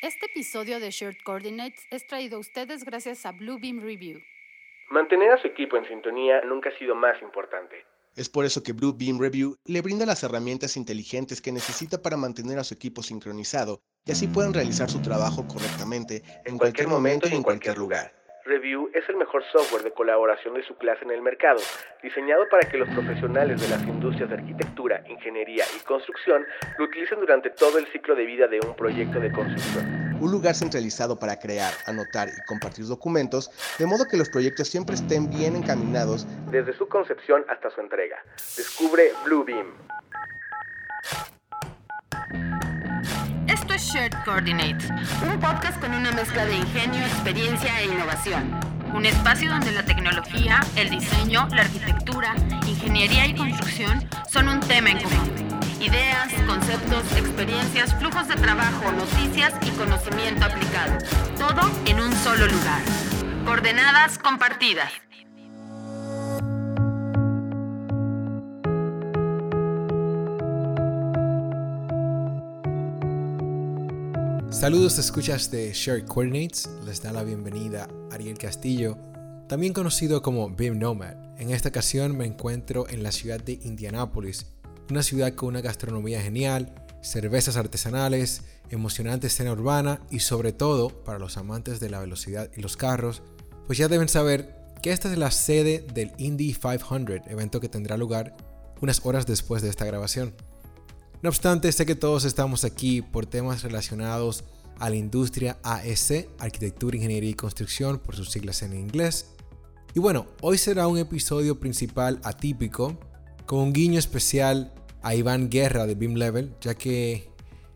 Este episodio de Shared Coordinates es traído a ustedes gracias a Bluebeam Review. Mantener a su equipo en sintonía nunca ha sido más importante. Es por eso que Bluebeam Review le brinda las herramientas inteligentes que necesita para mantener a su equipo sincronizado y así puedan realizar su trabajo correctamente en cualquier momento y en cualquier lugar. Review es el mejor software de colaboración de su clase en el mercado, diseñado para que los profesionales de las industrias de arquitectura, ingeniería y construcción lo utilicen durante todo el ciclo de vida de un proyecto de construcción. Un lugar centralizado para crear, anotar y compartir documentos, de modo que los proyectos siempre estén bien encaminados desde su concepción hasta su entrega. Descubre Bluebeam. Shared Coordinates, un podcast con una mezcla de ingenio, experiencia e innovación. Un espacio donde la tecnología, el diseño, la arquitectura, ingeniería y construcción son un tema en común. Ideas, conceptos, experiencias, flujos de trabajo, noticias y conocimiento aplicado. Todo en un solo lugar. Coordenadas compartidas. Saludos escuchas de Shared Coordinates, les da la bienvenida Ariel Castillo, también conocido como BIM Nomad. En esta ocasión me encuentro en la ciudad de Indianápolis, una ciudad con una gastronomía genial, cervezas artesanales, emocionante escena urbana y sobre todo para los amantes de la velocidad y los carros, pues ya deben saber que esta es la sede del Indy 500, evento que tendrá lugar unas horas después de esta grabación. No obstante, sé que todos estamos aquí por temas relacionados a la industria AEC, Arquitectura, Ingeniería y Construcción, por sus siglas en inglés. Y bueno, hoy será un episodio principal atípico, con un guiño especial a Iván Guerra de Beam Level, ya que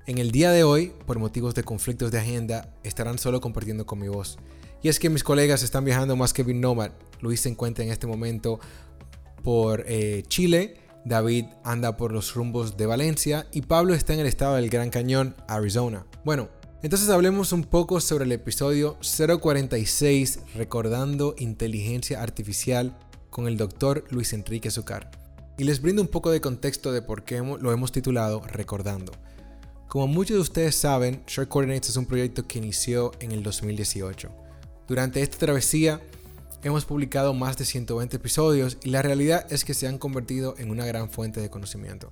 en el día de hoy, por motivos de conflictos de agenda, estarán solo compartiendo con mi voz. Y es que mis colegas están viajando más que Beam Nomad. Luis se encuentra en este momento por eh, Chile David anda por los rumbos de Valencia y Pablo está en el estado del Gran Cañón, Arizona. Bueno, entonces hablemos un poco sobre el episodio 046 Recordando Inteligencia Artificial con el doctor Luis Enrique Zucar. Y les brindo un poco de contexto de por qué lo hemos titulado Recordando. Como muchos de ustedes saben, Short Coordinates es un proyecto que inició en el 2018. Durante esta travesía Hemos publicado más de 120 episodios y la realidad es que se han convertido en una gran fuente de conocimiento.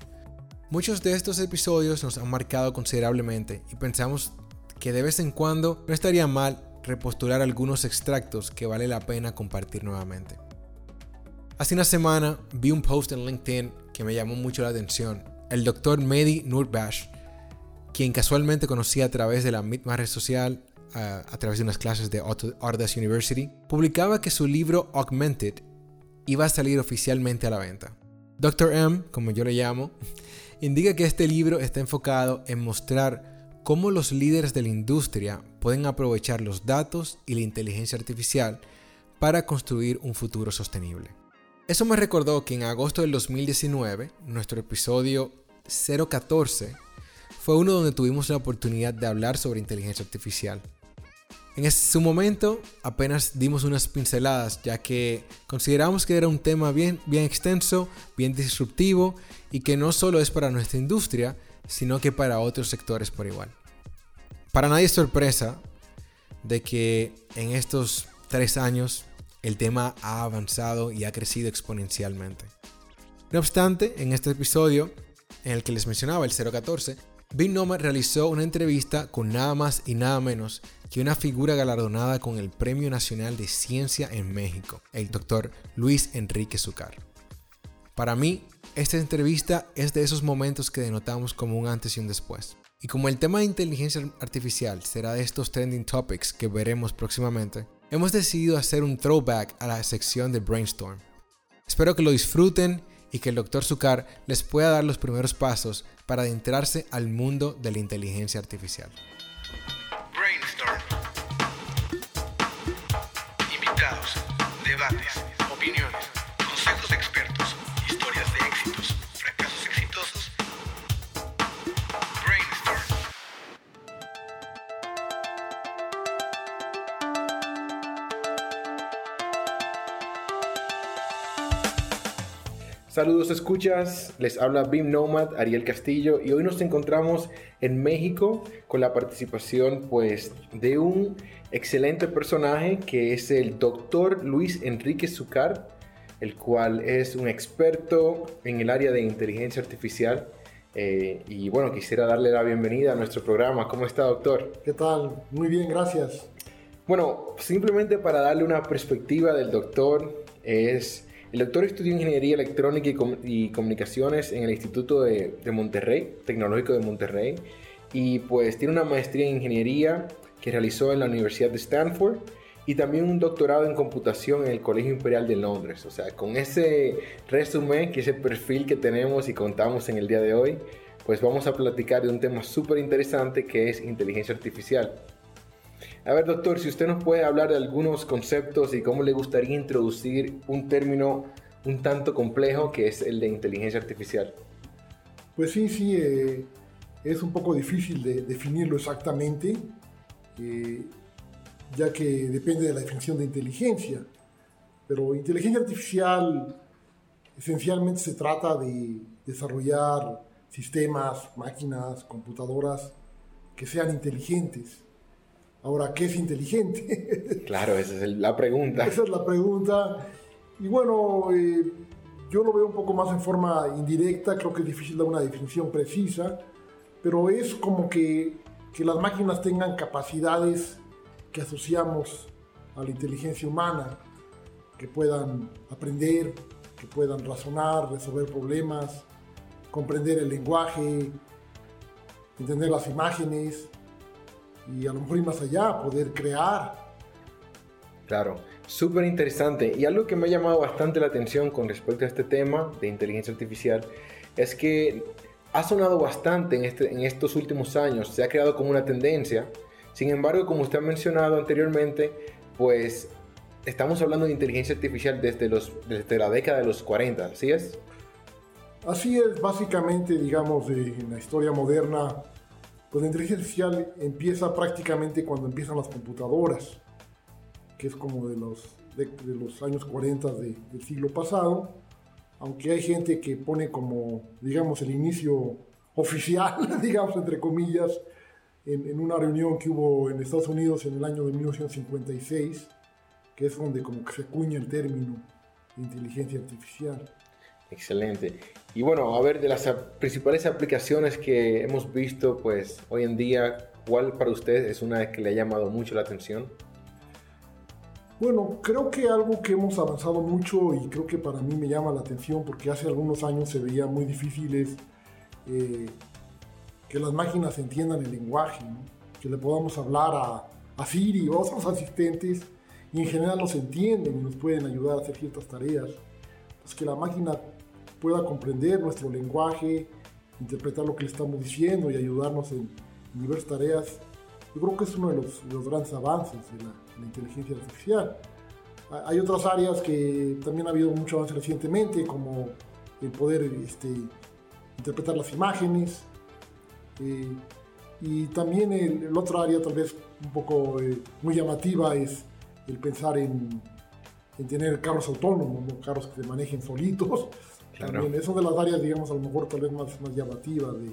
Muchos de estos episodios nos han marcado considerablemente y pensamos que de vez en cuando no estaría mal repostular algunos extractos que vale la pena compartir nuevamente. Hace una semana vi un post en LinkedIn que me llamó mucho la atención. El doctor Mehdi Nurbash, quien casualmente conocí a través de la misma red social, a, través de unas clases de Autodesk University, publicaba que su libro Augmented iba a salir oficialmente a la venta. Dr. M, como yo le llamo, indica que este libro está enfocado en mostrar cómo los líderes de la industria pueden aprovechar los datos y la inteligencia artificial para construir un futuro sostenible. Eso me recordó que en agosto del 2019, nuestro episodio 014 fue uno donde tuvimos la oportunidad de hablar sobre inteligencia artificial. En su momento apenas dimos unas pinceladas, ya que consideramos que era un tema bien, bien extenso, bien disruptivo y que no solo es para nuestra industria, sino que para otros sectores por igual. Para nadie es sorpresa de que en estos tres años el tema ha avanzado y ha crecido exponencialmente. No obstante, en este episodio, en el que les mencionaba el 014, Big Nomad realizó una entrevista con nada más y nada menos que una figura galardonada con el Premio Nacional de Ciencia en México, el doctor Luis Enrique Zucar. Para mí, esta entrevista es de esos momentos que denotamos como un antes y un después. Y como el tema de inteligencia artificial será de estos trending topics que veremos próximamente, hemos decidido hacer un throwback a la sección de Brainstorm. Espero que lo disfruten y que el Dr. Zucar les pueda dar los primeros pasos para adentrarse al mundo de la inteligencia artificial. Brainstorm. Saludos escuchas, les habla BIM Nomad Ariel Castillo y hoy nos encontramos en México con la participación pues de un excelente personaje que es el doctor Luis Enrique Zucar, el cual es un experto en el área de inteligencia artificial. Eh, y bueno, quisiera darle la bienvenida a nuestro programa. ¿Cómo está, doctor? ¿Qué tal? Muy bien, gracias. Bueno, simplemente para darle una perspectiva del doctor, es el doctor estudió Ingeniería Electrónica y, Comunicaciones en el Instituto de, Monterrey, Tecnológico de Monterrey, y pues tiene una maestría en Ingeniería que realizó en la Universidad de Stanford y también un doctorado en computación en el Colegio Imperial de Londres. O sea, con ese resumen, que ese perfil que tenemos y contamos en el día de hoy, pues vamos a platicar de un tema súper interesante que es inteligencia artificial. A ver, doctor, si usted nos puede hablar de algunos conceptos y cómo le gustaría introducir un término un tanto complejo que es el de inteligencia artificial. Pues sí, sí, eh, es un poco difícil de definirlo exactamente, eh, ya que depende de la definición de inteligencia. Pero inteligencia artificial esencialmente se trata de desarrollar sistemas, máquinas, computadoras que sean inteligentes Ahora, ¿qué es inteligente? Claro, esa es la pregunta. Esa es la pregunta. Y bueno, eh, yo lo veo un poco más en forma indirecta, creo que es difícil dar una definición precisa, pero es como que, que las máquinas tengan capacidades que asociamos a la inteligencia humana, que puedan aprender, que puedan razonar, resolver problemas, comprender el lenguaje, entender las imágenes, y a lo mejor ir más allá, poder crear. Claro, súper interesante. Y algo que me ha llamado bastante la atención con respecto a este tema de inteligencia artificial es que ha sonado bastante en, este, en estos últimos años, se ha creado como una tendencia. Sin embargo, como usted ha mencionado anteriormente, pues estamos hablando de inteligencia artificial desde, los, desde la década de los 40, ¿así es? Así es, básicamente, digamos, en la historia moderna, pues la inteligencia artificial empieza prácticamente cuando empiezan las computadoras, que es como de los, de, los años 40 del siglo pasado, aunque hay gente que pone como, digamos, el inicio oficial, digamos, entre comillas, en, en, una reunión que hubo en Estados Unidos en el año de 1956, que es donde como que se acuña el término inteligencia artificial. Excelente. Y bueno, a ver, de las principales aplicaciones que hemos visto, pues hoy en día, ¿cuál para usted es una que le ha llamado mucho la atención? Bueno, creo que algo que hemos avanzado mucho y creo que para mí me llama la atención porque hace algunos años se veía muy difícil es eh, que las máquinas entiendan el lenguaje, que le podamos hablar a, a Siri o a otros asistentes y en general nos entienden y nos pueden ayudar a hacer ciertas tareas. Pues que la máquina pueda comprender nuestro lenguaje, interpretar lo que le estamos diciendo y ayudarnos en, diversas tareas. Yo creo que es uno de los, grandes avances de la, inteligencia artificial. Hay otras áreas que también ha habido mucho avance recientemente, como el poder este, interpretar las imágenes. Eh, y también el, otro área tal vez un poco eh, muy llamativa es el pensar en, en tener carros autónomos, carros que se manejen solitos también es una de las áreas, digamos, a lo mejor tal vez más, más llamativas de,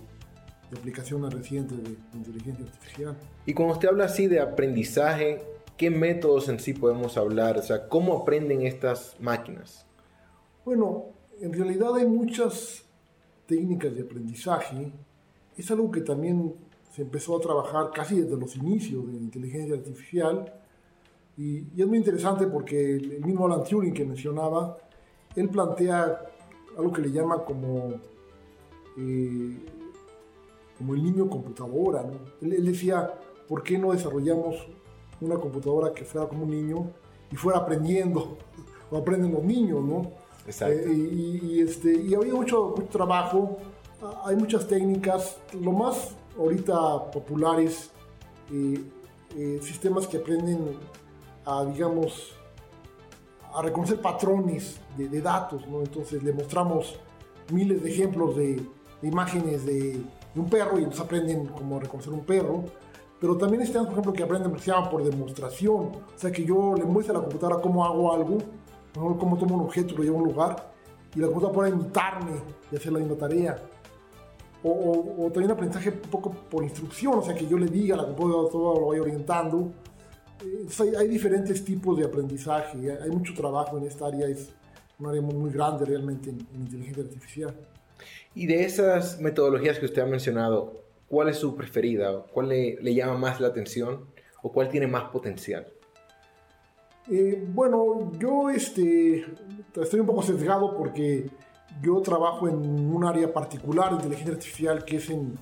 de aplicaciones recientes de, inteligencia artificial. Y cuando usted habla así de aprendizaje, ¿qué métodos en sí podemos hablar? O sea, ¿cómo aprenden estas máquinas? Bueno, en realidad hay muchas técnicas de aprendizaje. Es algo que también se empezó a trabajar casi desde los inicios de la inteligencia artificial. Y, y es muy interesante porque el mismo Alan Turing que mencionaba, él plantea algo que le llama como, eh, como el niño computadora. Él, decía, ¿por qué no desarrollamos una computadora que fuera como un niño y fuera aprendiendo, o aprenden los niños, ¿no? Exacto. Eh, y, este, y había mucho, mucho trabajo, hay muchas técnicas, lo más ahorita populares, eh, sistemas que aprenden a, digamos, a reconocer patrones de, datos, ¿no? Entonces le mostramos miles de ejemplos de, imágenes de, un perro y nos aprenden cómo reconocer un perro. Pero también están, por ejemplo, que aprenden, que se llama por demostración. O sea, que yo le muestro a la computadora cómo hago algo, cómo tomo un objeto lo llevo a un lugar, y la computadora pueda imitarme y hacer la misma tarea. O, o, también aprendizaje un poco por instrucción, o sea, que yo le diga a la computadora todo lo vaya orientando. Hay, diferentes tipos de aprendizaje, hay, mucho trabajo en esta área, es un área muy, muy grande realmente en, en inteligencia artificial. Y de esas metodologías que usted ha mencionado, ¿cuál es su preferida? ¿Cuál le, le llama más la atención? ¿O cuál tiene más potencial? Eh, bueno, yo este, estoy un poco sesgado porque yo trabajo en un área particular de inteligencia artificial que es en,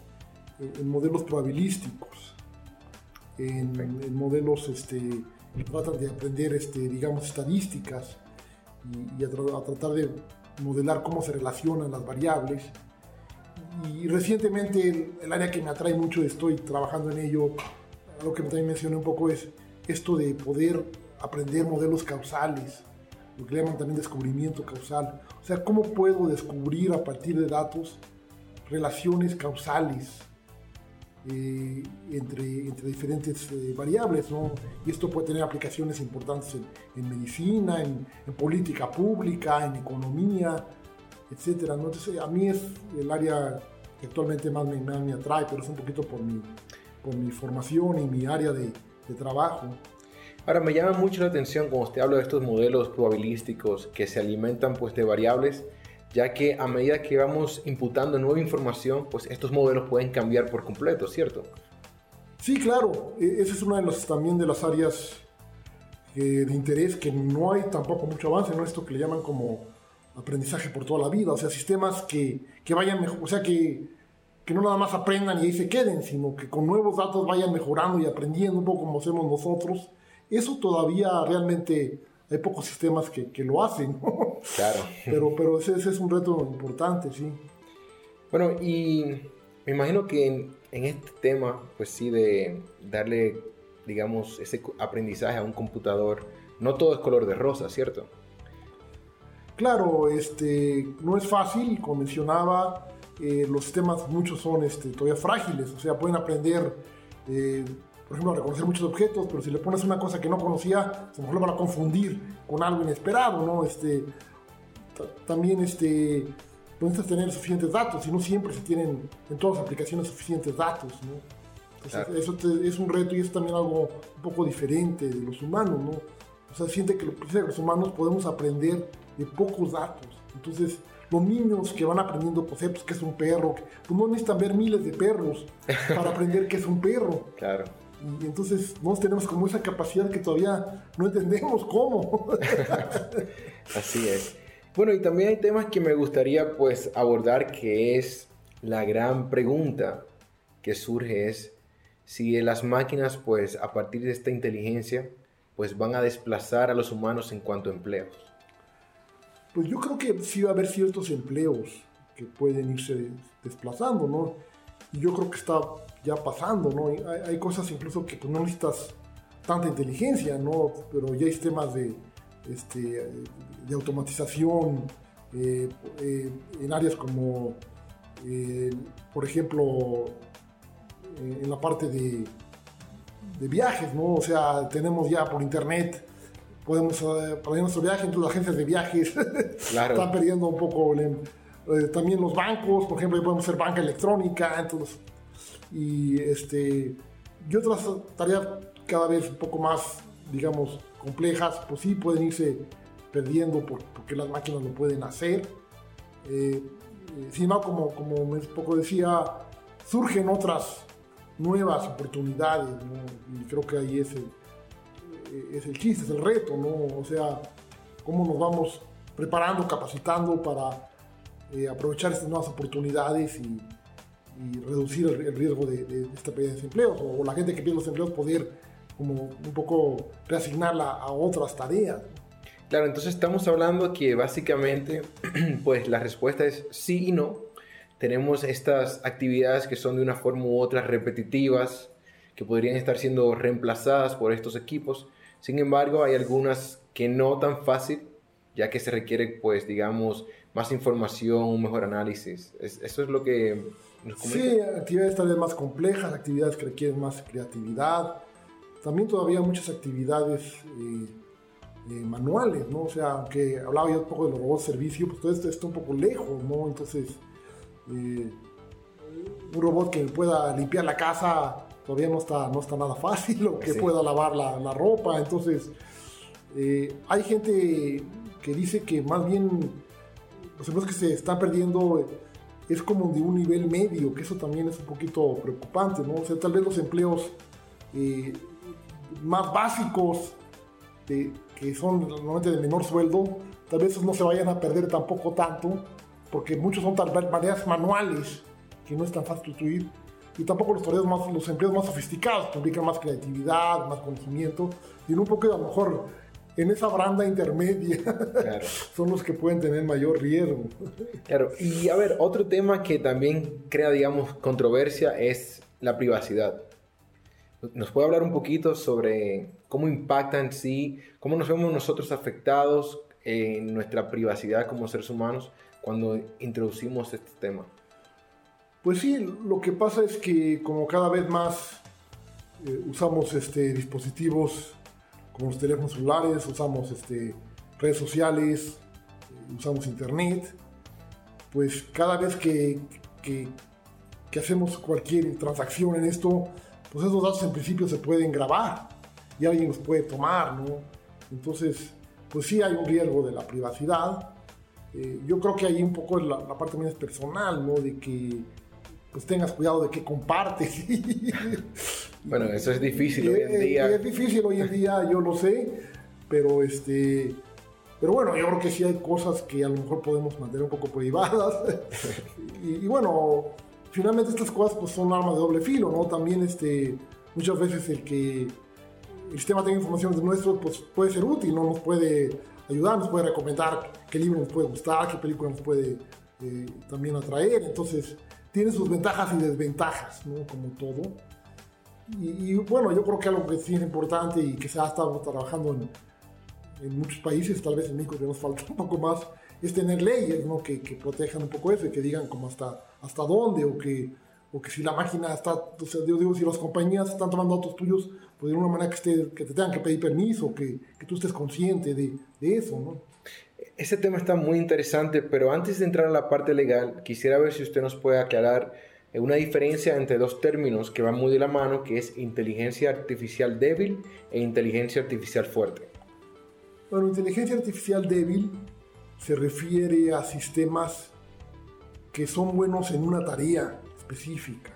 en modelos probabilísticos, en, en, modelos este, que tratan de aprender, este, digamos, estadísticas y, y a, tra a, tratar de modelar cómo se relacionan las variables. Y recientemente el, el, área que me atrae mucho, estoy trabajando en ello, algo que también mencioné un poco es esto de poder aprender modelos causales, lo que llaman también descubrimiento causal. O sea, cómo puedo descubrir a partir de datos relaciones causales eh, entre, entre, diferentes eh, variables, ¿no? Y esto puede tener aplicaciones importantes en, en medicina, en, en, política pública, en economía, etc. ¿no? Entonces, a mí es el área que actualmente más me, me atrae, pero es un poquito por mi, por mi formación y mi área de, de trabajo. Ahora me llama mucho la atención cuando usted habla de estos modelos probabilísticos que se alimentan pues de variables, ya que a medida que vamos imputando nueva información, pues estos modelos pueden cambiar por completo, ¿cierto? Sí, claro. Esa es una de las también de las áreas eh, de interés que no hay tampoco mucho avance en ¿no? esto que le llaman como aprendizaje por toda la vida, o sea, sistemas que, que vayan mejor, o sea, que, que no nada más aprendan y ahí se queden, sino que con nuevos datos vayan mejorando y aprendiendo un poco como hacemos nosotros eso todavía realmente hay pocos sistemas que, que lo hacen. ¿no? Claro. Pero, pero ese, ese, es un reto importante, sí. Bueno, y me imagino que en, en, este tema, pues sí, de darle, digamos, ese aprendizaje a un computador, no todo es color de rosa, ¿cierto? Claro, este, no es fácil, como mencionaba, eh, los sistemas muchos son este, todavía frágiles, o sea, pueden aprender eh, por ejemplo, a reconocer muchos objetos, pero si le pones una cosa que no conocía, a lo mejor lo van a confundir con algo inesperado, ¿no? Este, también este, necesitas tener suficientes datos y no siempre se tienen en todas las aplicaciones suficientes datos, ¿no? Entonces, claro. eso te, es un reto y es también algo un poco diferente de los humanos, ¿no? O sea, siente que los humanos podemos aprender de pocos datos. Entonces, los niños que van aprendiendo conceptos, que es un perro, pues no necesitan ver miles de perros para aprender qué es un perro. Claro. Y entonces no tenemos como esa capacidad que todavía no entendemos cómo. Así es. Bueno, y también hay temas que me gustaría pues abordar que es la gran pregunta que surge es si las máquinas pues a partir de esta inteligencia pues van a desplazar a los humanos en cuanto a empleos. Pues yo creo que sí va a haber ciertos empleos que pueden irse desplazando, ¿no? Y yo creo que está ya pasando, ¿no? Hay, hay cosas incluso que pues, no necesitas tanta inteligencia, ¿no? Pero ya hay sistemas de, este, de automatización eh, eh, en áreas como, eh, por ejemplo, en la parte de, de, viajes, ¿no? O sea, tenemos ya por internet, podemos planear nuestro viaje, entonces las agencias de viajes claro. están perdiendo un poco. también los bancos, por ejemplo, podemos hacer banca electrónica, entonces y, este, y otras tareas cada vez un poco más, digamos, complejas, pues sí pueden irse perdiendo por, porque las máquinas lo pueden hacer. Eh, eh, sin embargo, como, como un poco decía, surgen otras nuevas oportunidades, ¿no? y creo que ahí es el, es el chiste, es el reto, ¿no? o sea, cómo nos vamos preparando, capacitando para eh, aprovechar estas nuevas oportunidades y, y reducir el, el riesgo de, de, esta pérdida de empleos o, o, la gente que pierde los empleos poder como un poco reasignarla a otras tareas. Claro, entonces estamos hablando que básicamente pues la respuesta es sí y no. Tenemos estas actividades que son de una forma u otra repetitivas, que podrían estar siendo reemplazadas por estos equipos. Sin embargo, hay algunas que no tan fácil, ya que se requiere, pues, digamos, más información, un mejor análisis. Es, eso es lo que Sí, actividades tal vez más complejas, actividades que requieren más creatividad. También todavía muchas actividades eh, manuales, ¿no? O sea, aunque hablaba yo un poco de los robots de servicio, pues todo esto está un poco lejos, ¿no? Entonces, un robot que pueda limpiar la casa todavía no está, no está nada fácil, o que pueda lavar la, la ropa, entonces, hay gente que dice que más bien los empleos que se están perdiendo es como de un nivel medio, que eso también es un poquito preocupante, ¿no? O sea, tal vez los empleos eh, más básicos, que son normalmente de menor sueldo, tal vez esos no se vayan a perder tampoco tanto, porque muchos son maneras manuales que no es tan fácil sustituir, y tampoco los, más, los empleos más sofisticados, que implican más creatividad, más conocimiento, y en un poco a lo mejor en esa branda intermedia son los que pueden tener mayor riesgo. Claro, y a ver, otro tema que también crea, digamos, controversia es la privacidad. ¿Nos puede hablar un poquito sobre cómo impacta en sí, cómo nos vemos nosotros afectados en nuestra privacidad como seres humanos cuando introducimos este tema? Pues sí, lo que pasa es que como cada vez más eh, usamos este, dispositivos como los teléfonos celulares, usamos este, redes sociales, usamos internet, pues cada vez que, que, hacemos cualquier transacción en esto, pues esos datos en principio se pueden grabar y alguien los puede tomar, ¿no? Entonces, pues sí hay un riesgo de la privacidad. Eh, yo creo que ahí un poco la, la parte también es personal, ¿no? De que pues tengas cuidado de qué compartes. Bueno, eso es difícil hoy en día. Es difícil hoy en día, yo lo sé, pero este... Pero bueno, yo creo que sí hay cosas que a lo mejor podemos mantener un poco privadas. y, bueno, finalmente estas cosas pues son armas de doble filo, ¿no? También este, muchas veces el que el sistema tenga información de nuestro pues puede ser útil, ¿no? Nos puede ayudar, nos puede recomendar qué libro nos puede gustar, qué película nos puede eh, también atraer. Entonces, tiene sus ventajas y desventajas, ¿no? Como todo. Y, bueno, yo creo que algo que sí es importante y que se ha estado trabajando en, en muchos países, tal vez en México que nos falta un poco más, es tener leyes ¿no? que, que, protejan un poco eso y que digan como hasta, hasta dónde o que, o que si la máquina está, o sea, yo digo, si las compañías están tomando datos tuyos, pues de una manera que, esté, que te tengan que pedir permiso, que, que tú estés consciente de, de eso, ¿no? Ese tema está muy interesante, pero antes de entrar a la parte legal, quisiera ver si usted nos puede aclarar una diferencia entre dos términos que van muy de la mano, que es inteligencia artificial débil e inteligencia artificial fuerte. Bueno, inteligencia artificial débil se refiere a sistemas que son buenos en una tarea específica.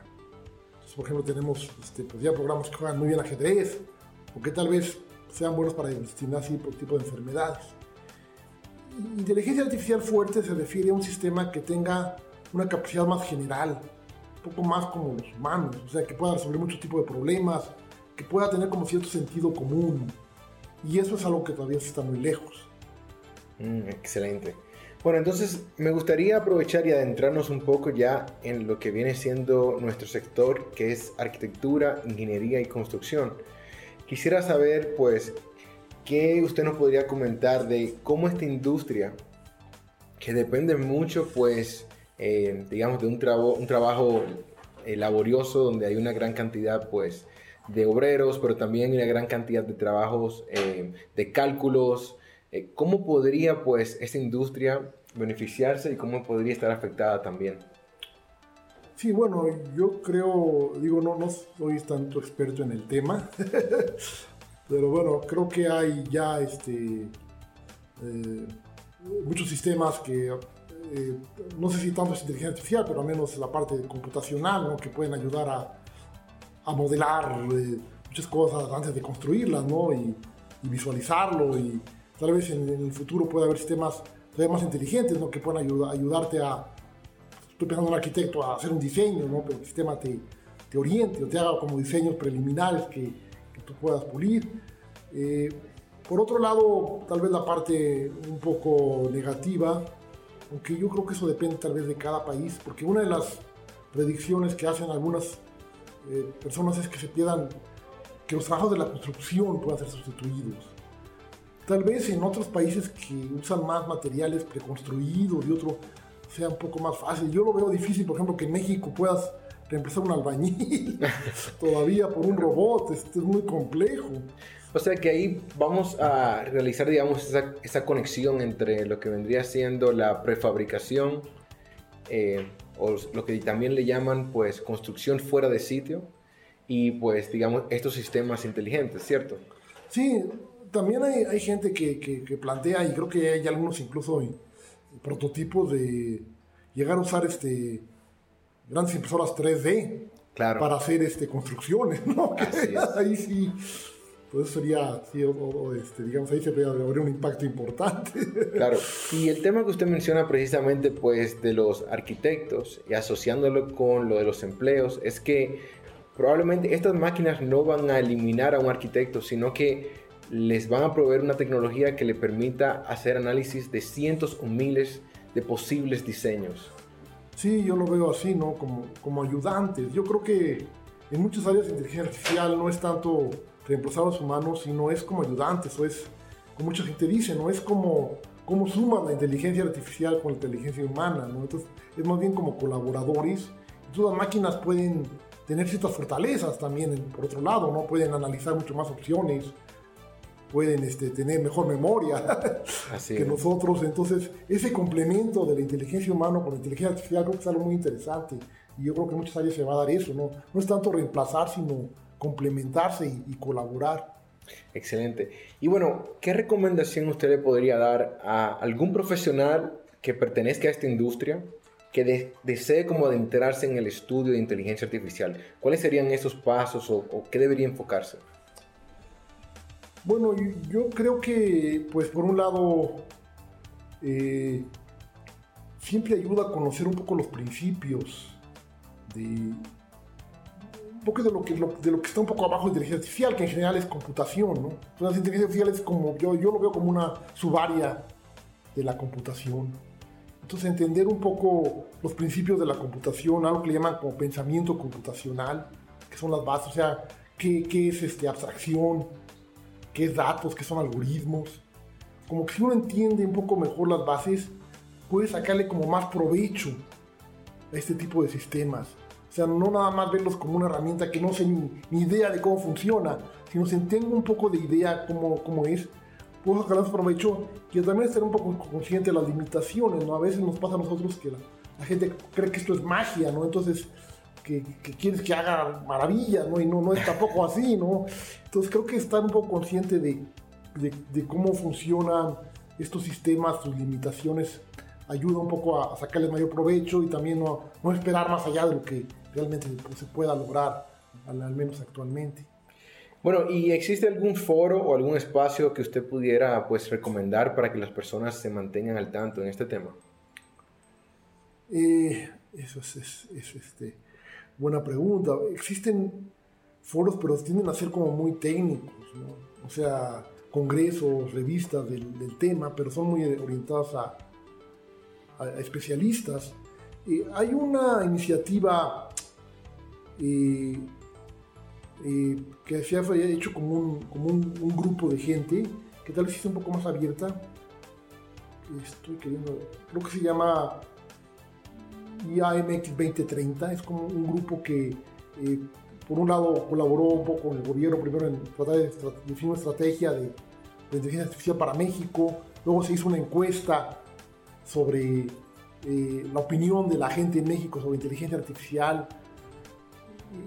por ejemplo, tenemos este, pues ya programas que juegan muy bien ajedrez o que tal vez sean buenos para diagnosticar cierto tipo de enfermedades. Inteligencia artificial fuerte se refiere a un sistema que tenga una capacidad más general, un poco más como los humanos, o sea, que pueda resolver muchos tipos de problemas, que pueda tener como cierto sentido común. Y eso es algo que todavía está muy lejos. Mm, excelente. Bueno, entonces me gustaría aprovechar y adentrarnos un poco ya en lo que viene siendo nuestro sector, que es arquitectura, ingeniería y construcción. Quisiera saber, pues, qué usted nos podría comentar de cómo esta industria, que depende mucho, pues, eh, digamos, de un, un trabajo eh, laborioso donde hay una gran cantidad, pues, de obreros, pero también una gran cantidad de trabajos eh, de cálculos. ¿Cómo podría, pues, esta industria beneficiarse y cómo podría estar afectada también? Sí, bueno, yo creo, digo, no, no soy tanto experto en el tema, pero bueno, creo que hay ya este, muchos sistemas que eh, no sé si tanto es inteligencia artificial, pero al menos la parte computacional, que pueden ayudar a, a modelar eh, muchas cosas antes de construirlas, ¿no? Y, visualizarlo, y tal vez en, el futuro pueda haber sistemas todavía más inteligentes, ¿no? Que puedan ayudar, ayudarte a, estoy pensando en un arquitecto, a hacer un diseño, ¿no? Pero el sistema te, te oriente o te haga como diseños preliminares que puedas pulir. Eh, por otro lado, tal vez la parte un poco negativa, aunque yo creo que eso depende tal vez de cada país, porque una de las predicciones que hacen algunas eh, personas es que se pierdan, que los trabajos de la construcción puedan ser sustituidos. Tal vez en otros países que usan más materiales preconstruidos y otro sea un poco más fácil. Yo lo veo difícil, por ejemplo, que en México puedas reemplazar un albañil todavía por un robot, esto es muy complejo. O sea que ahí vamos a realizar, digamos, esa, esa conexión entre lo que vendría siendo la prefabricación eh, o lo que también le llaman, pues, construcción fuera de sitio y, pues, digamos, estos sistemas inteligentes, ¿cierto? Sí, también hay, hay gente que, que, que, plantea, y creo que hay algunos incluso prototipos de llegar a usar este grandes impresoras 3D claro. para hacer este, construcciones, ¿no? Ahí sí, pues sería, sí, o, o, este, digamos, ahí se habría un impacto importante. Claro, y el tema que usted menciona precisamente, pues, de los arquitectos y asociándolo con lo de los empleos, es que probablemente estas máquinas no van a eliminar a un arquitecto, sino que les van a proveer una tecnología que le permita hacer análisis de cientos o miles de posibles diseños. Sí, yo lo veo así, ¿no? Como, como ayudantes. Yo creo que en muchas áreas de inteligencia artificial no es tanto reemplazar a los humanos, sino es como ayudantes, o es, como mucha gente dice, ¿no? Es como, como suma la inteligencia artificial con la inteligencia humana, ¿no? Entonces, es más bien como colaboradores. Entonces, las máquinas pueden tener ciertas fortalezas también, por otro lado, ¿no? Pueden analizar mucho más opciones, pueden este, tener mejor memoria Así que es. nosotros. Entonces, ese complemento de la inteligencia humana con la inteligencia artificial creo que es algo muy interesante. Y yo creo que en muchas áreas se va a dar eso, ¿no? No es tanto reemplazar, sino complementarse y, y colaborar. Excelente. Y bueno, ¿qué recomendación usted le podría dar a algún profesional que pertenezca a esta industria que de- desee como adentrarse en el estudio de inteligencia artificial? ¿Cuáles serían esos pasos o, o qué debería enfocarse? Bueno, yo- creo que, pues por un lado, eh, siempre ayuda a conocer un poco los principios de un poco de lo que, de lo que está un poco abajo de inteligencia artificial, que en general es computación, ¿no? Entonces, inteligencia artificial es como, yo, yo lo veo como una subárea de la computación. Entonces, entender un poco los principios de la computación, algo que le llaman como pensamiento computacional, que son las bases, o sea, qué, qué es este, abstracción, qué es datos, qué son algoritmos. Como que si uno entiende un poco mejor las bases, puede sacarle como más provecho a este tipo de sistemas. O sea, no nada más verlos como una herramienta que no sé ni, ni idea de cómo funciona, sino si tengo un poco de idea cómo, cómo es, puedo sacarle más provecho y también estar un poco consciente de las limitaciones, ¿no? A veces nos pasa a nosotros que la, la gente cree que esto es magia, ¿no? Entonces, que, que quieres que haga maravillas, ¿no? Y no, no es tampoco así, ¿no? Entonces creo que estar un poco consciente de, de, de cómo funcionan estos sistemas, sus limitaciones, ayuda un poco a, a sacarles mayor provecho y también no, no esperar más allá de lo que realmente se pueda lograr, al, al menos actualmente. Bueno, ¿y existe algún foro o algún espacio que usted pudiera pues recomendar para que las personas se mantengan al tanto en este tema? Eh, eso es, es, es, este, buena pregunta. Existen foros, pero tienden a ser como muy técnicos. O sea, congresos, revistas del, tema, pero son muy orientados a, a, especialistas. Hay una iniciativa eh, eh, que se ha hecho como, un, como un, grupo de gente que tal vez es un poco más abierta. Estoy queriendo, creo que se llama IAMX 2030, es como un grupo que eh, por un lado colaboró un poco con el gobierno primero en tratar de definir una estrategia de, de, inteligencia artificial para México, luego se hizo una encuesta sobre eh, la opinión de la gente en México sobre inteligencia artificial.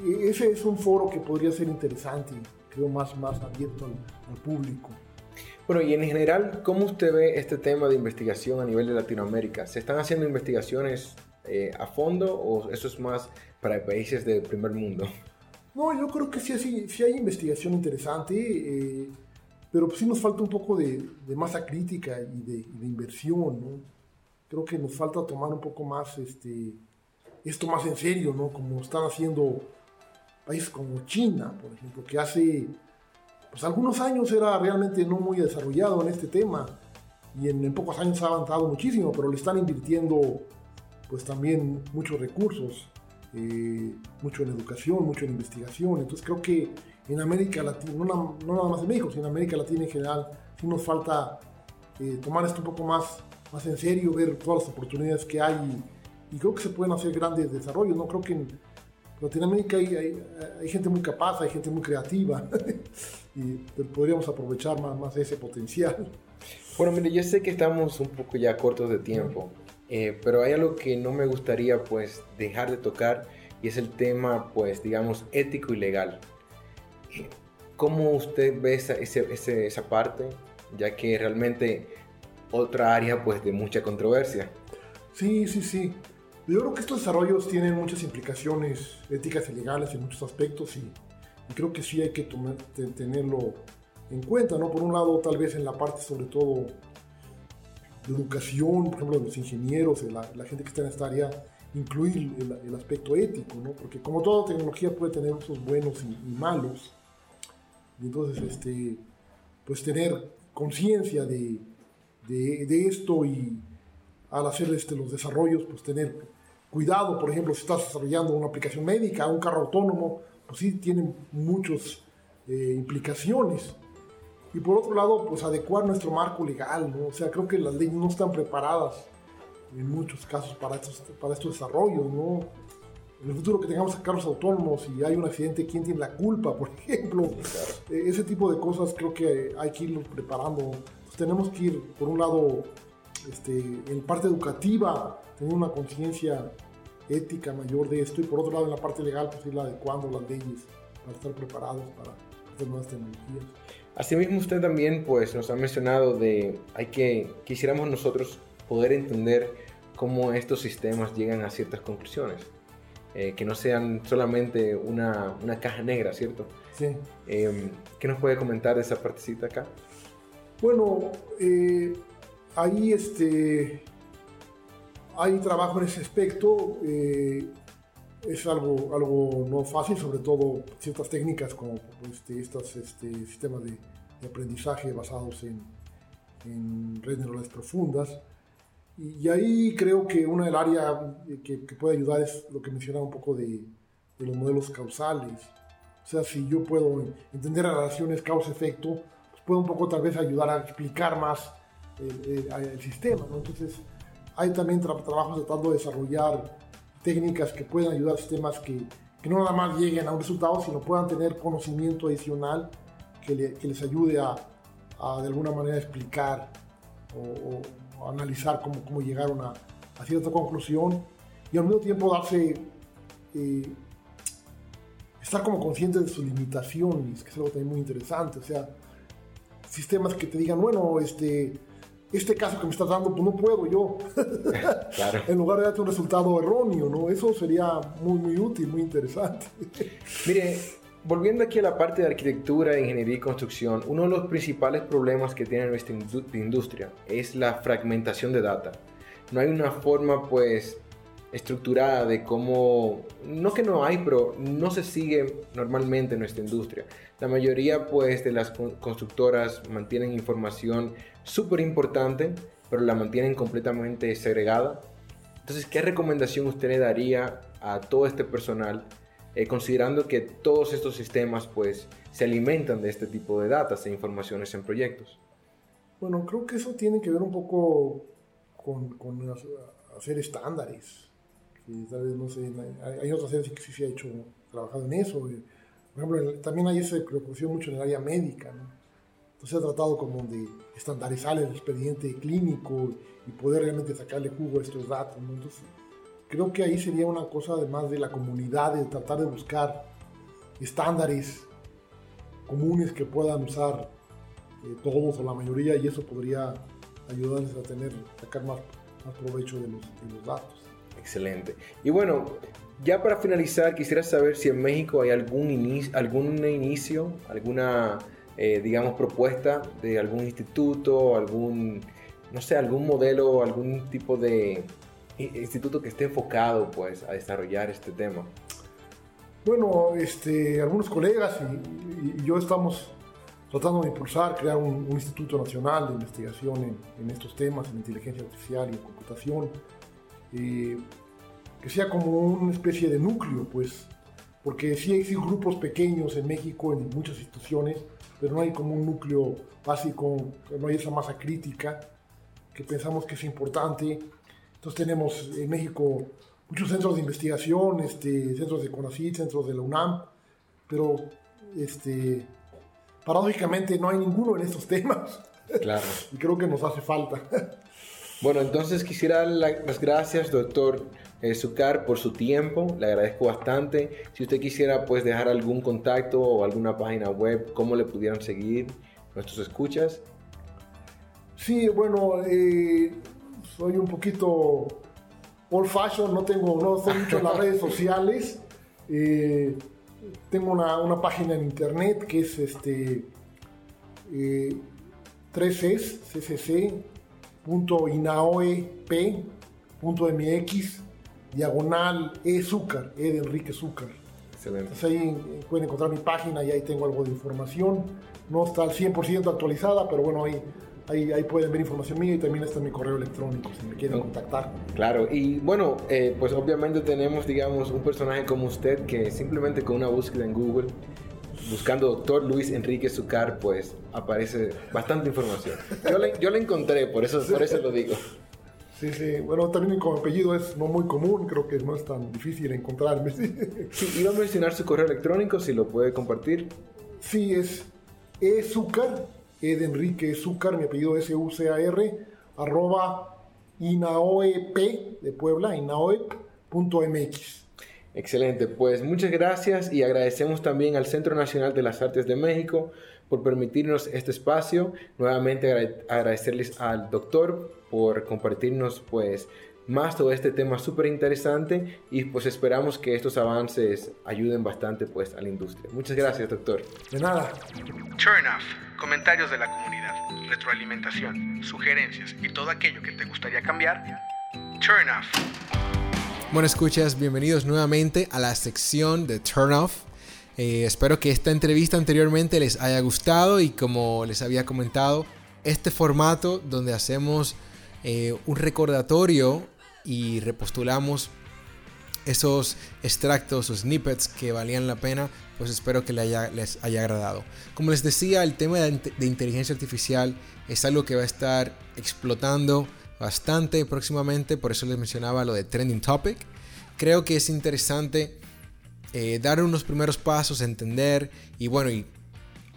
E ese es un foro que podría ser interesante, creo más, más abierto al, al público. Bueno, y en general, ¿cómo usted ve este tema de investigación a nivel de Latinoamérica? ¿Se están haciendo investigaciones eh, a fondo o eso es más para países del primer mundo? No, yo creo que sí, hay investigación interesante, eh, pero pues sí nos falta un poco de, de masa crítica y de, inversión. Creo que nos falta tomar un poco más este, esto más en serio, ¿no? Como están haciendo países como China, por ejemplo, que hace pues algunos años era realmente no muy desarrollado en este tema y en, en pocos años ha avanzado muchísimo, pero le están invirtiendo pues también muchos recursos, eh, mucho en educación, mucho en investigación. Entonces creo que en América Latina, no, no, nada más en México, sino en América Latina en general, sí nos falta eh, tomar esto un poco más, más en serio, ver todas las oportunidades que hay y, y, creo que se pueden hacer grandes desarrollos. No creo que en, Latinoamérica hay, hay, hay, gente muy capaz, hay gente muy creativa y podríamos aprovechar más, más ese potencial. Bueno, mire, yo sé que estamos un poco ya cortos de tiempo, eh, pero hay algo que no me gustaría pues dejar de tocar y es el tema pues digamos ético y legal. ¿Cómo usted ve esa, ese, esa parte? Ya que realmente otra área pues de mucha controversia. Sí, sí, sí. Yo creo que estos desarrollos tienen muchas implicaciones éticas y legales en muchos aspectos y, creo que sí hay que tenerlo en cuenta, ¿no? Por un lado, tal vez en la parte sobre todo de educación, por ejemplo, de los ingenieros, de la, gente que está en esta área, incluir el, aspecto ético, ¿no? Porque como toda tecnología puede tener usos buenos y, malos, y entonces, este, pues tener conciencia de, de, de esto y al hacer este, los desarrollos, pues tener cuidado, por ejemplo, si estás desarrollando una aplicación médica, un carro autónomo, pues sí tienen muchas eh, implicaciones. Y por otro lado, pues adecuar nuestro marco legal, ¿no? O sea, creo que las leyes no están preparadas en muchos casos para estos, para estos desarrollos, ¿no? En el futuro que tengamos carros autónomos y hay un accidente, ¿quién tiene la culpa, por ejemplo? Eh, ese tipo de cosas creo que hay que irlo preparando. tenemos que ir, por un lado, este, en parte educativa, tener una conciencia ética mayor de esto y por otro lado en la parte legal pues ir adecuando las leyes para estar preparados para hacer nuevas tecnologías. Asimismo usted también pues nos ha mencionado de hay que quisiéramos nosotros poder entender cómo estos sistemas llegan a ciertas conclusiones. Eh, que no sean solamente una, una, caja negra, ¿cierto? Sí. Eh, ¿Qué nos puede comentar de esa partecita acá? Bueno, eh, ahí este, hay trabajo en ese aspecto. Es algo, algo no fácil, sobre todo ciertas técnicas como este, estos este, sistemas de, aprendizaje basados en, en, redes neurales profundas. Y, ahí creo que una del área que, puede ayudar es lo que mencionaba un poco de, de, los modelos causales. O sea, si yo puedo entender las relaciones causa-efecto, pues puedo un poco tal vez ayudar a explicar más el, sistema. Entonces, hay también trabajos tratando de desarrollar técnicas que puedan ayudar a sistemas que, que, no nada más lleguen a un resultado, sino puedan tener conocimiento adicional que, les ayude a, a, de alguna manera explicar o, analizar cómo, cómo llegaron a, a, cierta conclusión y al mismo tiempo darse eh, estar como consciente de sus limitaciones, que es algo también muy interesante, o sea, sistemas que te digan, bueno, este, este caso que me estás dando, pues no puedo yo. en lugar de darte un resultado erróneo, ¿no? Eso sería muy, muy útil, muy interesante. Mire, volviendo aquí a la parte de arquitectura, ingeniería y construcción, uno de los principales problemas que tiene nuestra industria es la fragmentación de data. No hay una forma, pues, estructurada de cómo, no que no hay, pero no se sigue normalmente en nuestra industria. La mayoría pues de las constructoras mantienen información súper importante, pero la mantienen completamente segregada. Entonces, ¿qué recomendación usted le daría a todo este personal, eh, considerando que todos estos sistemas pues se alimentan de este tipo de datos e informaciones en proyectos? Bueno, creo que eso tiene que ver un poco con, con hacer estándares hay, otras áreas que sí se ha hecho, trabajado en eso. Por ejemplo, también hay esa preocupación mucho en el área médica, ¿no? Entonces ha tratado como de estandarizar el expediente clínico y poder realmente sacarle jugo a estos datos, Entonces, creo que ahí sería una cosa además de la comunidad, de tratar de buscar estándares comunes que puedan usar eh, todos o la mayoría y eso podría ayudarles a tener, sacar más, más provecho de los, de los datos. Excelente. Y bueno, ya para finalizar, quisiera saber si en México hay algún inicio, algún inicio alguna, eh, digamos, propuesta de algún instituto, algún, no sé, algún modelo, algún tipo de instituto que esté enfocado, pues, a desarrollar este tema. Bueno, este, algunos colegas y, yo estamos tratando de impulsar, crear un, Instituto Nacional de Investigación en, en, estos temas, en inteligencia artificial y en computación eh, que sea como una especie de núcleo, pues, porque sí hay grupos pequeños en México, en muchas instituciones, pero no hay como un núcleo básico, no hay esa masa crítica que pensamos que es importante. Entonces tenemos en México muchos centros de investigación, este, centros de CONACYT, centros de la UNAM, pero este, paradójicamente no hay ninguno en estos temas. Claro. y creo que nos hace falta. Bueno, entonces quisiera dar las gracias, doctor eh, Zucar, por su tiempo. Le agradezco bastante. Si usted quisiera pues dejar algún contacto o alguna página web, ¿cómo le pudieran seguir nuestros escuchas? Sí, bueno, eh, soy un poquito old fashion, no tengo, no soy mucho en las redes sociales. Eh, tengo una, una, página en internet que es este eh, 3es, ccc.inaoep.mx, diagonal e Zúcar, e de Enrique Zúcar. Excelente. Entonces ahí pueden encontrar mi página y ahí tengo algo de información. No está al 100% actualizada, pero bueno, ahí Ahí, ahí, pueden ver información mía y también está mi correo electrónico si me quieren contactar. Claro, y bueno, eh, pues obviamente tenemos, digamos, un personaje como usted que simplemente con una búsqueda en Google, buscando doctor Luis Enrique Zucar, pues aparece bastante información. Yo la, yo la encontré, por eso, por eso lo digo. Sí, sí. Bueno, también como apellido es no muy común, creo que no es tan difícil encontrarme. Sí, iba a mencionar su correo electrónico, si lo puede compartir. Sí, es ezucar e de Enrique mi apellido es S-U-C-A-R, arroba inaoep de Puebla, inaoep.mx. Excelente, pues muchas gracias y agradecemos también al Centro Nacional de las Artes de México por permitirnos este espacio. Nuevamente agradecerles al doctor por compartirnos pues más todo este tema súper interesante y pues esperamos que estos avances ayuden bastante pues a la industria. Muchas gracias, doctor. De nada. Turn off. Comentarios de la comunidad, retroalimentación, sugerencias y todo aquello que te gustaría cambiar. Turn off. Bueno, escuchas, bienvenidos nuevamente a la sección de Turn off. Eh, espero que esta entrevista anteriormente les haya gustado y como les había comentado, este formato donde hacemos eh, un recordatorio y repostulamos esos extractos o snippets que valían la pena, pues espero que les haya, agradado. Como les decía, el tema de, inteligencia artificial es algo que va a estar explotando bastante próximamente, por eso les mencionaba lo de Trending Topic. Creo que es interesante eh, dar unos primeros pasos, entender y bueno, y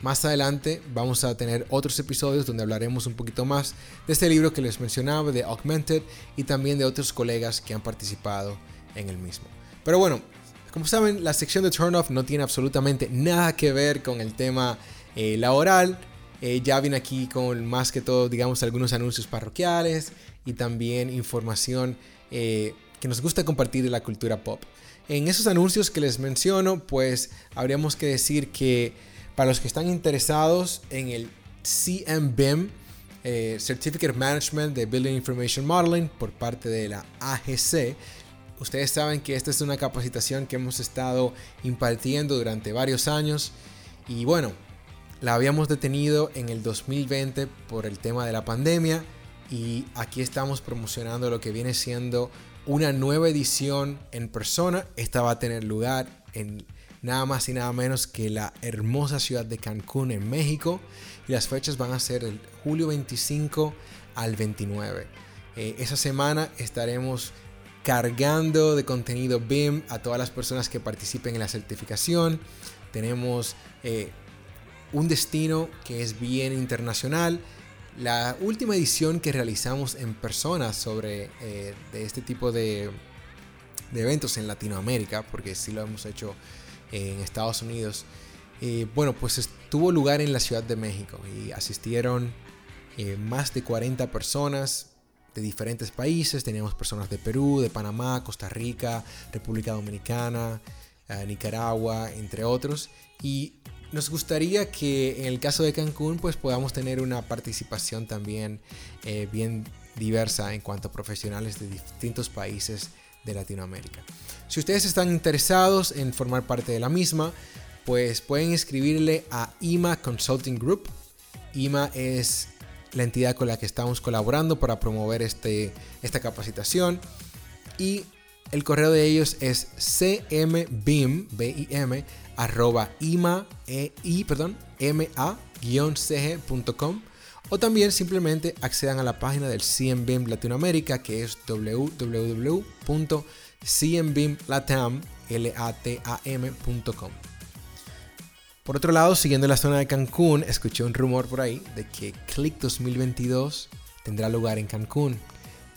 más adelante vamos a tener otros episodios donde hablaremos un poquito más de este libro que les mencionaba, de Augmented, y también de otros colegas que han participado en el mismo. Pero bueno, como saben, la sección de Turn Off no tiene absolutamente nada que ver con el tema eh, laboral. Eh, ya vine aquí con más que todo, digamos, algunos anuncios parroquiales y también información eh, que nos gusta compartir de la cultura pop. En esos anuncios que les menciono, pues habríamos que decir que para los que están interesados en el CMBIM, eh, Certificate Management de Building Information Modeling por parte de la AGC, ustedes saben que esta es una capacitación que hemos estado impartiendo durante varios años y bueno, la habíamos detenido en el 2020 por el tema de la pandemia y aquí estamos promocionando lo que viene siendo una nueva edición en persona. Esta va a tener lugar en nada más y nada menos que la hermosa ciudad de Cancún en México y las fechas van a ser el julio 25 al 29. Eh, esa semana estaremos cargando de contenido BIM a todas las personas que participen en la certificación. Tenemos eh, un destino que es bien internacional. La última edición que realizamos en persona sobre eh, de este tipo de, eventos en Latinoamérica, porque sí lo hemos hecho en Estados Unidos, eh, bueno, pues tuvo lugar en la Ciudad de México y asistieron eh, más de 40 personas de diferentes países. Teníamos personas de Perú, de Panamá, Costa Rica, República Dominicana, Nicaragua, entre otros. Y nos gustaría que en el caso de Cancún pues podamos tener una participación también eh, bien diversa en cuanto a profesionales de distintos países de Latinoamérica. Si ustedes están interesados en formar parte de la misma, pues pueden escribirle a IMA Consulting Group. IMA es la entidad con la que estamos colaborando para promover este, esta capacitación. Y el correo de ellos es cmbim, B-I-M, arroba ima, e, i, perdón, ma-cg.com o también simplemente accedan a la página del CMBIM Latinoamérica que es www.cmbim.com cmbimlatam.com. Por otro lado, siguiendo la zona de Cancún, escuché un rumor por ahí de que Click 2022 tendrá lugar en Cancún.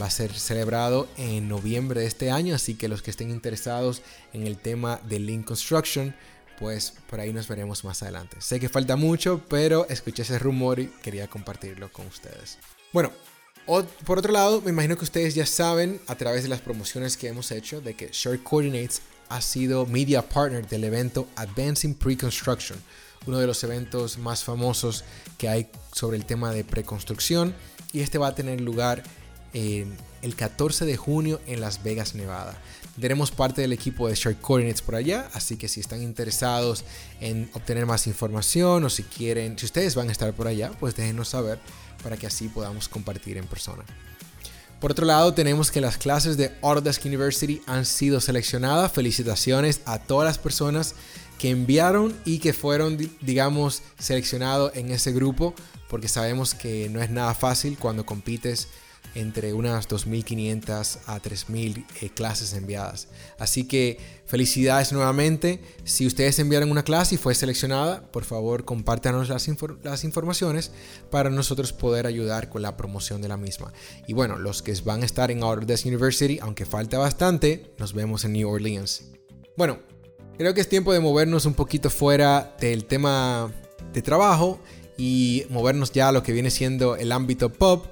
Va a ser celebrado en noviembre de este año, así que los que estén interesados en el tema de Link Construction, pues por ahí nos veremos más adelante. Sé que falta mucho, pero escuché ese rumor y quería compartirlo con ustedes. Bueno, por otro lado, me imagino que ustedes ya saben a través de las promociones que hemos hecho de que Short Coordinates ha sido media partner del evento Advancing Pre-Construction, uno de los eventos más famosos que hay sobre el tema de preconstrucción y este va a tener lugar el 14 de junio en Las Vegas, Nevada. Tenemos parte del equipo de Short Coordinates por allá, así que si están interesados en obtener más información o si quieren, si ustedes van a estar por allá, pues déjenos saber para que así podamos compartir en persona. Por otro lado, tenemos que las clases de Autodesk University han sido seleccionadas. Felicitaciones a todas las personas que enviaron y que fueron, digamos, seleccionados en ese grupo, porque sabemos que no es nada fácil cuando compites entre unas 2.500 a 3.000 eh, clases enviadas. Así que felicidades nuevamente. Si ustedes enviaron una clase y fue seleccionada, por favor compártanos las, informaciones para nosotros poder ayudar con la promoción de la misma. Y bueno, los que van a estar en Autodesk University, aunque falta bastante, nos vemos en New Orleans. Bueno, creo que es tiempo de movernos un poquito fuera del tema de trabajo y movernos ya a lo que viene siendo el ámbito pop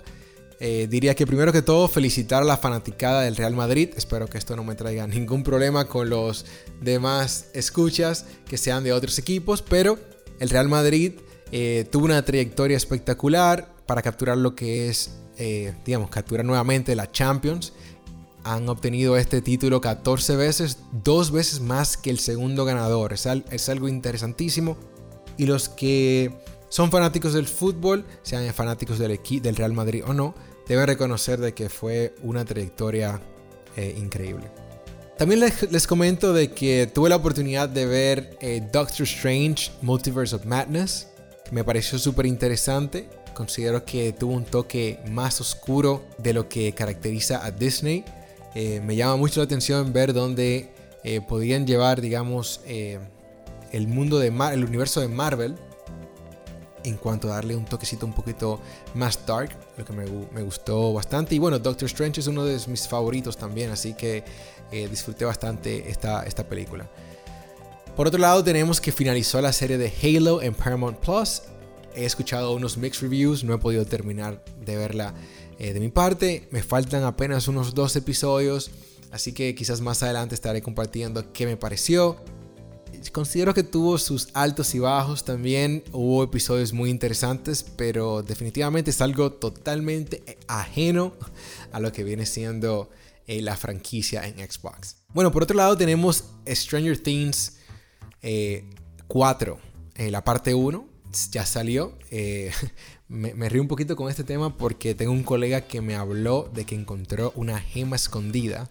eh, diría que primero que todo felicitar a la fanaticada del Real Madrid. Espero que esto no me traiga ningún problema con los demás escuchas que sean de otros equipos, pero el Real Madrid eh, tuvo una trayectoria espectacular para capturar lo que es, eh, digamos, capturar nuevamente la Champions. Han obtenido este título 14 veces, dos veces más que el segundo ganador. Es, es algo interesantísimo. Y los que son fanáticos del fútbol, sean fanáticos del, del Real Madrid o no, deben reconocer de que fue una trayectoria eh, increíble. También les, comento de que tuve la oportunidad de ver eh, Doctor Strange Multiverse of Madness. Me pareció súper interesante. Considero que tuvo un toque más oscuro de lo que caracteriza a Disney. Eh, me llama mucho la atención ver dónde podían llevar, digamos, el mundo de el universo de Marvel en cuanto a darle un toquecito un poquito más dark, lo que me, gustó bastante. Y bueno, Doctor Strange es uno de mis favoritos también, así que eh, disfruté bastante esta, esta película. Por otro lado, tenemos que finalizó la serie de Halo en Paramount Plus. He escuchado unos mixed reviews, no he podido terminar de verla eh, de mi parte. Me faltan apenas unos dos episodios, así que quizás más adelante estaré compartiendo qué me pareció considero que tuvo sus altos y bajos también. Hubo episodios muy interesantes, pero definitivamente es algo totalmente ajeno a lo que viene siendo eh, la franquicia en Xbox. Bueno, por otro lado tenemos Stranger Things 4, eh, eh, la parte 1. Ya salió. me, me río un poquito con este tema porque tengo un colega que me habló de que encontró una gema escondida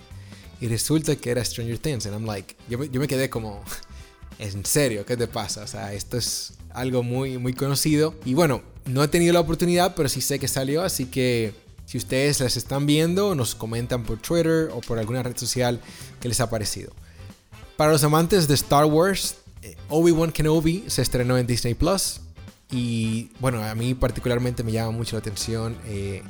y resulta que era Stranger Things. And I'm like, yo me quedé como, en serio, ¿qué te pasa? O sea, esto es algo muy, muy conocido. Y bueno, no he tenido la oportunidad, pero sí sé que salió, así que si ustedes las están viendo, nos comentan por Twitter o por alguna red social que les ha parecido. Para los amantes de Star Wars, eh, Obi-Wan Kenobi se estrenó en Disney Plus. Y bueno, a mí particularmente me llama mucho la atención eh,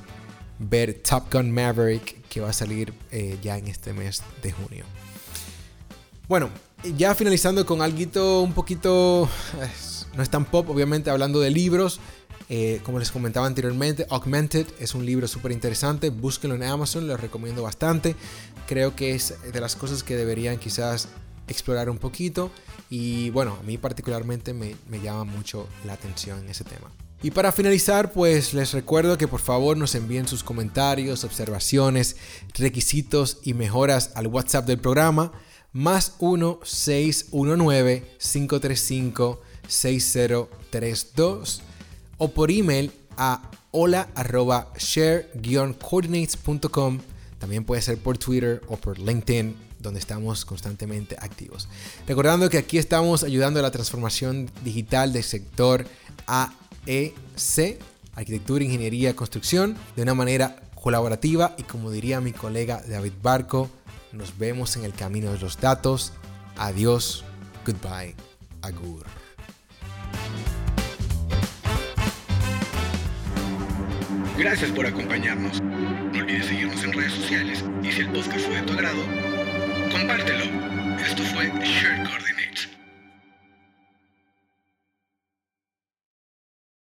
ver Top Gun Maverick, que va a salir eh, ya en este mes de junio. Bueno, ya finalizando con algo un poquito, no es tan pop, obviamente hablando de libros. Eh, como les comentaba anteriormente, Augmented es un libro súper interesante. Búsquenlo en Amazon, lo recomiendo bastante. Creo que es de las cosas que deberían quizás explorar un poquito. Y bueno, a mí particularmente me, me llama mucho la atención en ese tema. Y para finalizar, pues les recuerdo que por favor nos envíen sus comentarios, observaciones, requisitos y mejoras al WhatsApp del programa más 1-619-535-6032 o por email a hola arroba share-coordinates.com. También puede ser por Twitter o por LinkedIn, donde estamos constantemente activos. Recordando que aquí estamos ayudando a la transformación digital del sector AEC, Arquitectura, Ingeniería, Construcción, de una manera colaborativa y como diría mi colega David Barco, Nos vemos en el camino de los datos. Adiós. Goodbye. Agur. Gracias por acompañarnos. No olvides seguirnos en redes sociales y si el podcast fue de tu agrado, compártelo. Esto fue Share Coordinates.